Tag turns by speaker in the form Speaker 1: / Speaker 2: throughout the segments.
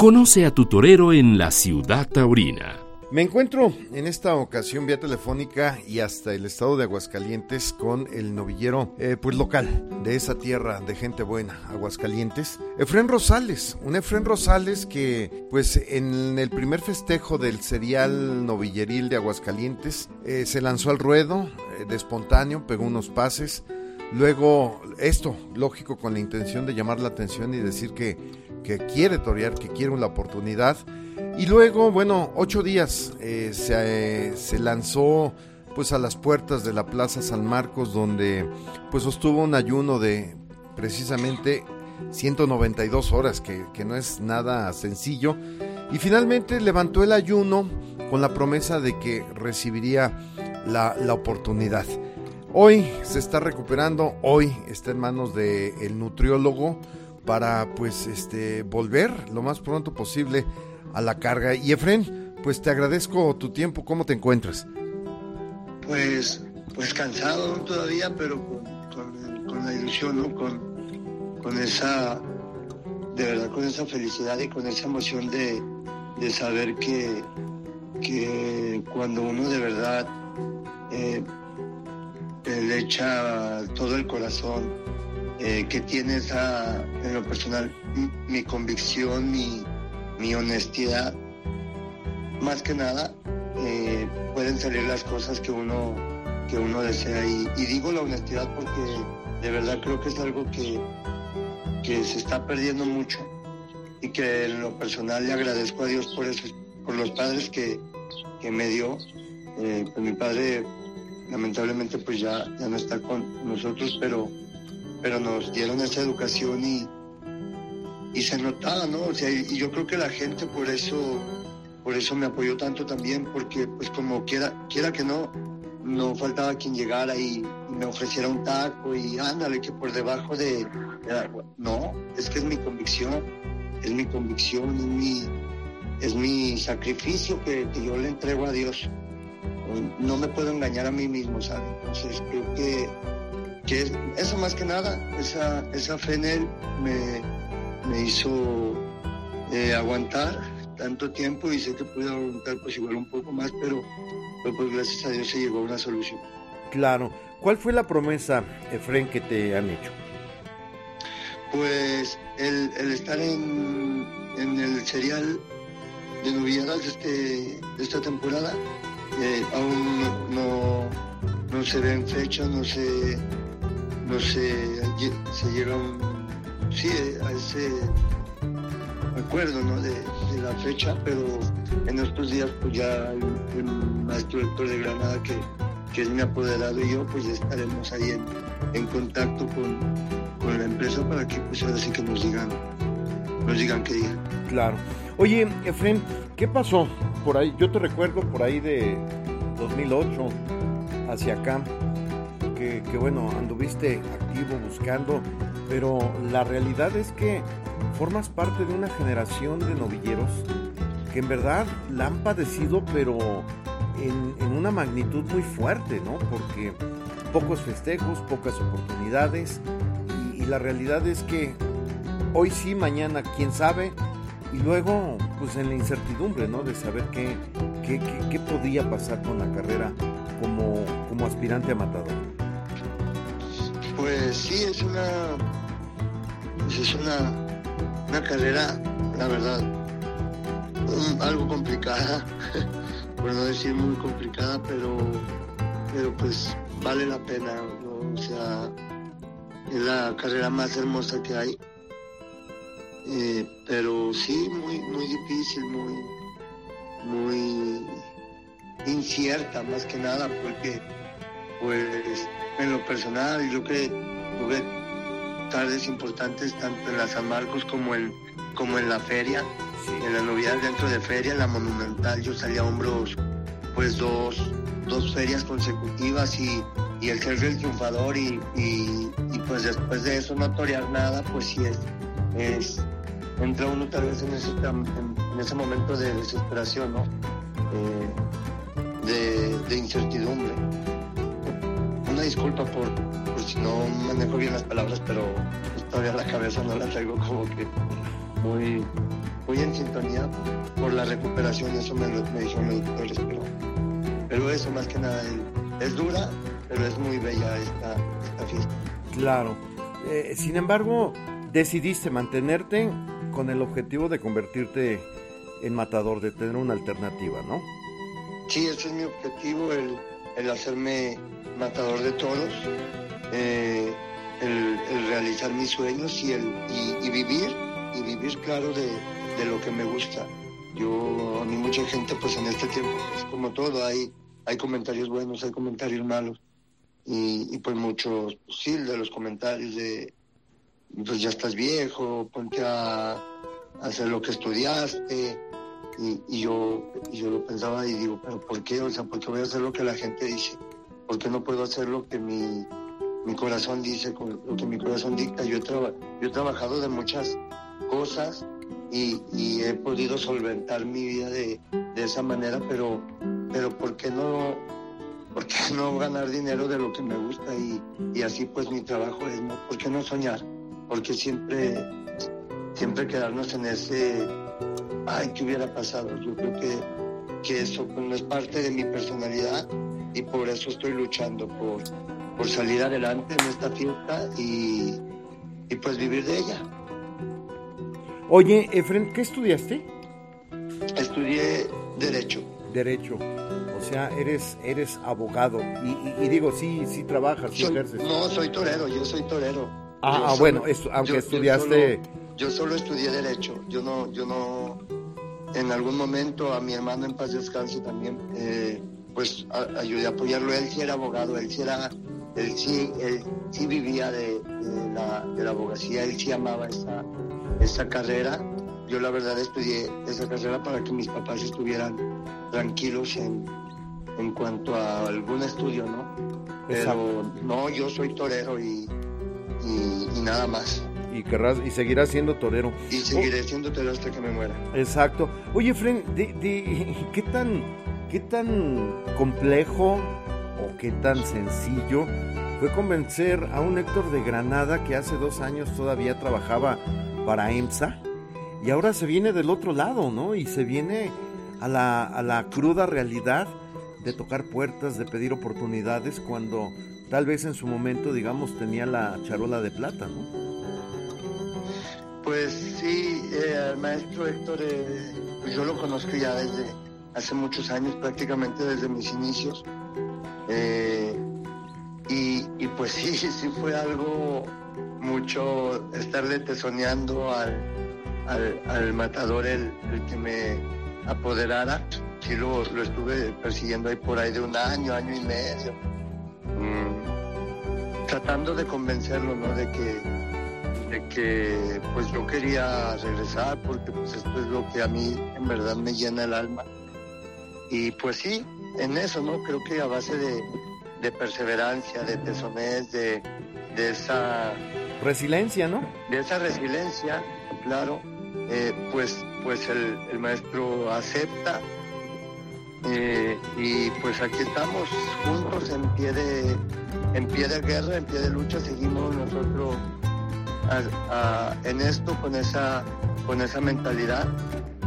Speaker 1: Conoce a tu torero en la ciudad taurina.
Speaker 2: Me encuentro en esta ocasión vía telefónica y hasta el estado de Aguascalientes con el novillero eh, pues local de esa tierra de gente buena, Aguascalientes, Efren Rosales, un Efren Rosales que pues en el primer festejo del serial novilleril de Aguascalientes eh, se lanzó al ruedo eh, de espontáneo, pegó unos pases, luego esto, lógico, con la intención de llamar la atención y decir que, que quiere torear, que quiere una oportunidad y luego, bueno, ocho días eh, se, se, lanzó pues a las puertas de la Plaza San Marcos donde pues sostuvo un ayuno de precisamente 192 horas, que, que no es nada sencillo. Y finalmente levantó el ayuno con la promesa de que recibiría la, la oportunidad. Hoy se está recuperando, hoy está en manos del el nutriólogo para pues este volver lo más pronto posible a la carga. Y Efren, pues te agradezco tu tiempo, ¿cómo te encuentras?
Speaker 3: Pues, pues cansado todavía, pero con, la ilusión, ¿no? Con, con esa, de verdad, con esa felicidad y con esa emoción de, de saber que, que cuando uno de verdad eh, le echa todo el corazón, eh, que tiene esa, en lo personal, mi convicción, mi, mi honestidad, más que nada, eh, pueden salir las cosas que uno, que uno desea. Y, digo la honestidad porque de verdad creo que es algo que, que se está perdiendo mucho y que en lo personal le agradezco a Dios por eso, por los padres que, que me dio. Eh, pues mi padre lamentablemente pues ya, ya no está con nosotros, pero, pero nos dieron esa educación y, y se notaba, ¿no? O sea, y yo creo que la gente por eso, por eso me apoyó tanto también, porque pues como quiera, quiera que no, no faltaba quien llegara y, me ofreciera un taco y ándale, que por debajo de, no, es que es mi convicción, es mi convicción, es mi, es mi sacrificio que, yo le entrego a Dios. No me puedo engañar a mí mismo, ¿sabes? Entonces creo que, que eso más que nada, esa, esa fe en él me, me hizo eh, aguantar tanto tiempo y sé que pude aguantar pues igual un poco más, pero, pues gracias a Dios se llegó a una solución.
Speaker 2: Claro. ¿Cuál fue la promesa, Efren, que te han hecho?
Speaker 3: Pues el, estar en, en, el serial de novilladas de, este, de esta temporada eh, aún no, no, se ven fechas, no se, no se, se llega a un sí, a ese acuerdo ¿no? de, la fecha, pero en estos días pues ya el, maestro Héctor de Granada que, que, es mi apoderado y yo pues estaremos ahí en, contacto con, con, la empresa para que pues ahora sí que nos digan, nos digan qué día.
Speaker 2: Claro. Oye, Efren, ¿qué pasó por ahí? Yo te recuerdo por ahí de 2008 hacia acá, que, bueno, anduviste activo buscando pero la realidad es que formas parte de una generación de novilleros que en verdad la han padecido, pero en, una magnitud muy fuerte, ¿no? Porque pocos festejos, pocas oportunidades, y, la realidad es que hoy sí, mañana quién sabe, y luego pues en la incertidumbre, ¿no? De saber qué, qué, qué, podía pasar con la carrera como, como aspirante a matador.
Speaker 3: Pues sí, es una pues es una, una carrera, la verdad, algo complicada, por no decir muy complicada, pero, pero pues vale la pena, o sea, es la carrera más hermosa que hay. Eh, pero sí, muy, muy difícil, muy, muy incierta más que nada, porque pues en lo personal yo que tuve tardes importantes tanto en la San Marcos como en, como en la feria, en la novedad dentro de feria, en la monumental yo salía a hombros pues dos, dos ferias consecutivas y, y el ser el triunfador y, y, pues después de eso no torear nada pues sí es, es entra uno tal vez en ese, en, ese momento de desesperación, ¿no? Eh, de, de incertidumbre. Una disculpa por, si no manejo bien las palabras, pero todavía la cabeza no la traigo como que muy, muy en sintonía por la recuperación, eso me, me dijeron los doctores, pero, pero eso más que nada es, dura, pero es muy bella esta, esta fiesta.
Speaker 2: Claro, eh, sin embargo, decidiste mantenerte con el objetivo de convertirte en matador, de tener una alternativa, ¿no?
Speaker 3: Sí, ese es mi objetivo, el, el hacerme matador de toros, eh, el, realizar mis sueños y, el, y, vivir, y vivir claro de, de, lo que me gusta. Yo, a mí mucha gente, pues en este tiempo, es como todo, hay, hay comentarios buenos, hay comentarios malos, y, pues muchos, pues, sí, de los comentarios de, pues ya estás viejo, ponte a, hacer lo que estudiaste, y, yo, yo lo pensaba y digo, pero ¿por qué? O sea, ¿por qué voy a hacer lo que la gente dice? ¿Por qué no puedo hacer lo que mi, mi corazón dice, lo que mi corazón dicta? Yo he, yo he trabajado de muchas cosas y, y, he podido solventar mi vida de, de, esa manera, pero, pero ¿por qué no, por qué no ganar dinero de lo que me gusta? Y, y así pues mi trabajo es, ¿no? ¿por qué no soñar? Porque siempre, siempre quedarnos en ese ay, ¿qué hubiera pasado? Yo creo que, que eso pues, no es parte de mi personalidad y por eso estoy luchando por, por salir adelante en esta fiesta y, y pues vivir de ella.
Speaker 2: Oye, Efren, ¿qué estudiaste?
Speaker 3: Estudié Derecho.
Speaker 2: Derecho. O sea, eres, eres abogado. Y, digo, sí, sí trabajas, sí ejerces.
Speaker 3: No, soy torero, yo soy torero.
Speaker 2: Ah, ah bueno, aunque estudiaste...
Speaker 3: Yo solo, estudié Derecho. Yo no, yo no, en algún momento a mi hermano en paz descanse también, eh, pues ayudé a apoyarlo. Él sí era abogado, él sí era, él sí, él sí vivía de, la, de la abogacía, él sí amaba esa, esa carrera. Yo la verdad estudié esa carrera para que mis papás estuvieran tranquilos en, en cuanto a algún estudio, ¿no? Pero no, yo soy torero y, y nada más
Speaker 2: y querrás y seguirás siendo torero.
Speaker 3: Y seguiré siendo torero hasta que me muera.
Speaker 2: Exacto. Oye, Fren, de, ¿qué tan qué tan complejo o qué tan sencillo fue convencer a un Héctor de Granada que hace dos años todavía trabajaba para EMSA y ahora se viene del otro lado, ¿no? Y se viene a la, a la cruda realidad de tocar puertas, de pedir oportunidades cuando tal vez en su momento, digamos, tenía la charola de plata, ¿no?
Speaker 3: Pues sí, eh, maestro Héctor, eh, pues yo lo conozco ya desde hace muchos años, prácticamente desde mis inicios. Eh, y, pues sí, sí fue algo mucho estarle tesoneando al, al, matador el, que me apoderara. Sí lo, lo, estuve persiguiendo ahí por ahí de un año, año y medio. Mm, tratando de convencerlo, ¿no? De que de que pues yo quería regresar porque pues esto es lo que a mí en verdad me llena el alma. Y pues sí, en eso, ¿no? Creo que a base de, perseverancia, de tesonés, de, esa...
Speaker 2: Resiliencia, ¿no?
Speaker 3: De esa resiliencia, claro, eh, pues, pues el, maestro acepta eh, y pues aquí estamos juntos en pie de en pie de guerra, en pie de lucha, seguimos nosotros en esto con esa, con esa mentalidad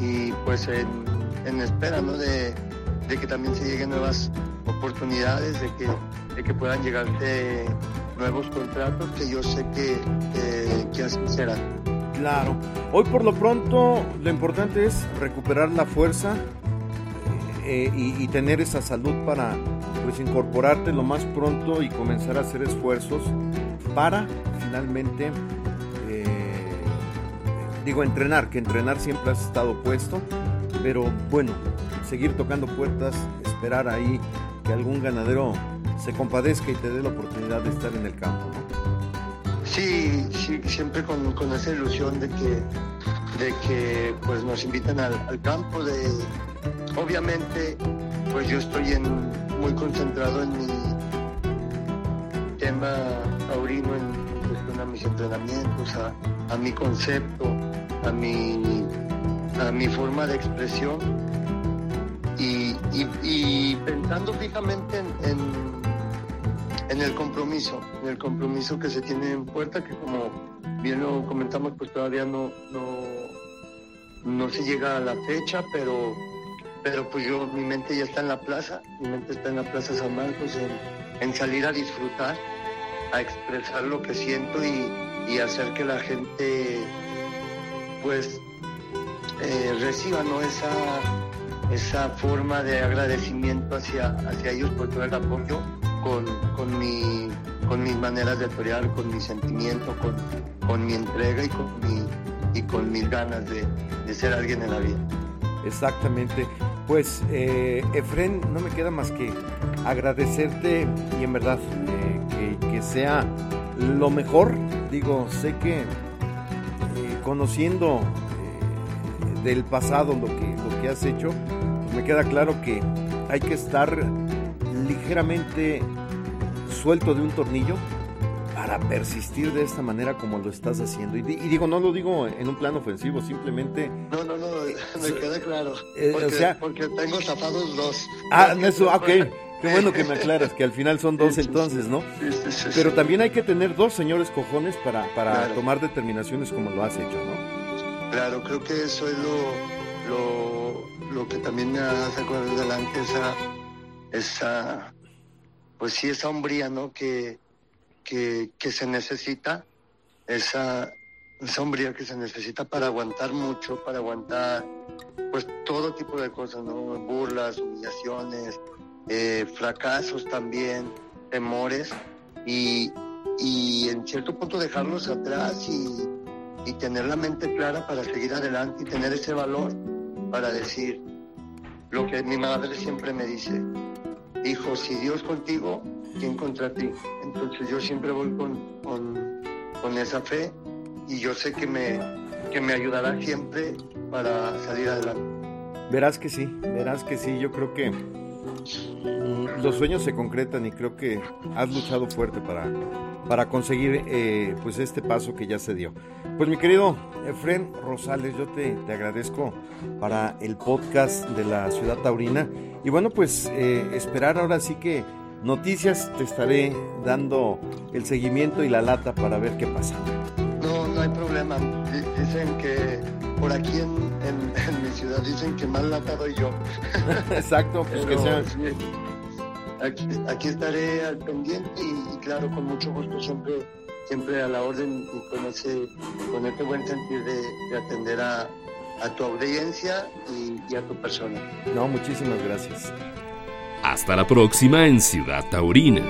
Speaker 3: y pues en, espera ¿no? de, que también se lleguen nuevas oportunidades, de que, de que puedan llegarte nuevos contratos, que yo sé que, que, así será.
Speaker 2: Claro, hoy por lo pronto lo importante es recuperar la fuerza eh, y, y, tener esa salud para pues incorporarte lo más pronto y comenzar a hacer esfuerzos para finalmente digo entrenar, que entrenar siempre has estado puesto, pero bueno, seguir tocando puertas, esperar ahí que algún ganadero se compadezca y te dé la oportunidad de estar en el campo.
Speaker 3: Sí, sí siempre con, con, esa ilusión de que, de que pues nos invitan al, campo, de obviamente pues yo estoy en, muy concentrado en mi tema taurino, en cuestión a mis entrenamientos, a mi concepto, a mi, a mi forma de expresión. Y, pensando fijamente en, en, el compromiso, en el compromiso que se tiene en puerta, que como bien lo comentamos, pues todavía no, no, no se llega a la fecha, pero, pero pues yo, mi mente ya está en la plaza, mi mente está en la Plaza San Marcos, en, en salir a disfrutar, a expresar lo que siento y, y hacer que la gente pues eh, reciba ¿no? esa, esa forma de agradecimiento hacia, hacia ellos por todo el apoyo con, con, mi, con mis maneras de torear, con mi sentimiento, con, con mi entrega y con, mi, y con mis ganas de, ser alguien en la vida.
Speaker 2: Exactamente. Pues, eh, Efren, no me queda más que agradecerte y en verdad eh, que, sea lo mejor. Digo, sé que conociendo eh, del pasado lo que, lo que has hecho, pues me queda claro que hay que estar ligeramente suelto de un tornillo para persistir de esta manera como lo estás haciendo. Y, y, digo, no lo digo en un plano ofensivo, simplemente...
Speaker 3: No, no, no, me queda claro. Eh, porque, o sea, porque tengo tapados dos.
Speaker 2: Ah, eso, ok. Qué bueno que me aclaras, que al final son dos entonces, ¿no? Pero también hay que tener dos señores cojones para, para claro. tomar determinaciones como lo has hecho, ¿no?
Speaker 3: Claro, creo que eso es lo, lo, lo que también me hace acordar adelante, esa, esa, pues sí, esa hombría, ¿no? Que, que, que se necesita, esa, esa hombría que se necesita para aguantar mucho, para aguantar, pues todo tipo de cosas, ¿no? Burlas, humillaciones, eh, fracasos también, temores, y, y, en cierto punto dejarlos atrás y, y, tener la mente clara para seguir adelante y tener ese valor para decir lo que mi madre siempre me dice, hijo, si Dios contigo, ¿quién contra ti? Entonces yo siempre voy con, con, con esa fe y yo sé que me, que me ayudará siempre para salir adelante.
Speaker 2: Verás que sí, verás que sí, yo creo que los sueños se concretan y creo que has luchado fuerte para, para conseguir eh, pues este paso que ya se dio. Pues mi querido Efren Rosales, yo te, te agradezco para el podcast de la ciudad taurina y bueno pues eh, esperar ahora sí que noticias te estaré dando el seguimiento y la lata para ver qué pasa.
Speaker 3: No, no hay problema. Dicen que por aquí en, en, en mi ciudad dicen que más lata doy yo.
Speaker 2: Exacto, pues Pero, que sea.
Speaker 3: Sí, aquí, aquí, estaré al pendiente y, y, claro, con mucho gusto siempre, siempre a la orden y con ese, con este buen sentir de, de atender a, a, tu audiencia y, y a tu persona.
Speaker 2: No, muchísimas gracias.
Speaker 1: Hasta la próxima en Ciudad Taurina.